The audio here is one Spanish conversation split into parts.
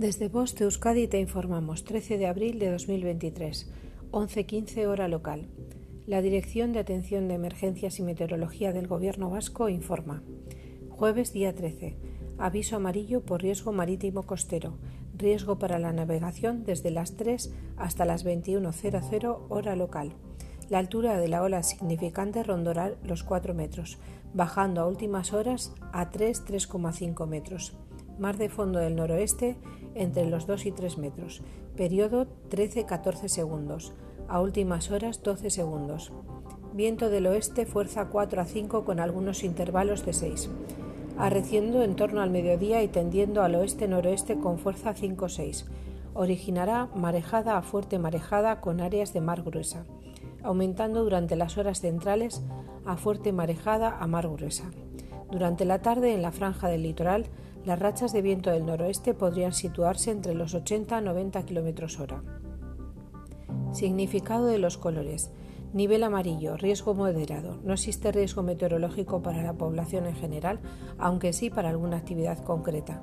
Desde Voz de Euskadi te informamos 13 de abril de 2023, 11.15 hora local. La Dirección de Atención de Emergencias y Meteorología del Gobierno Vasco informa. Jueves día 13. Aviso amarillo por riesgo marítimo costero. Riesgo para la navegación desde las 3 hasta las 21.00 hora local. La altura de la ola significante rondará los 4 metros, bajando a últimas horas a 3-3,5 metros mar de fondo del noroeste entre los 2 y 3 metros, periodo 13-14 segundos, a últimas horas 12 segundos. Viento del oeste fuerza 4 a 5 con algunos intervalos de 6, arreciendo en torno al mediodía y tendiendo al oeste-noroeste con fuerza 5-6. Originará marejada a fuerte marejada con áreas de mar gruesa, aumentando durante las horas centrales a fuerte marejada a mar gruesa. Durante la tarde en la franja del litoral las rachas de viento del noroeste podrían situarse entre los 80 a 90 km hora. Significado de los colores. Nivel amarillo, riesgo moderado. No existe riesgo meteorológico para la población en general, aunque sí para alguna actividad concreta.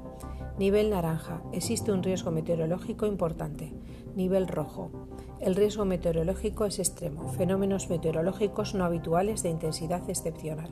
Nivel naranja. Existe un riesgo meteorológico importante. Nivel rojo. El riesgo meteorológico es extremo. Fenómenos meteorológicos no habituales de intensidad excepcional.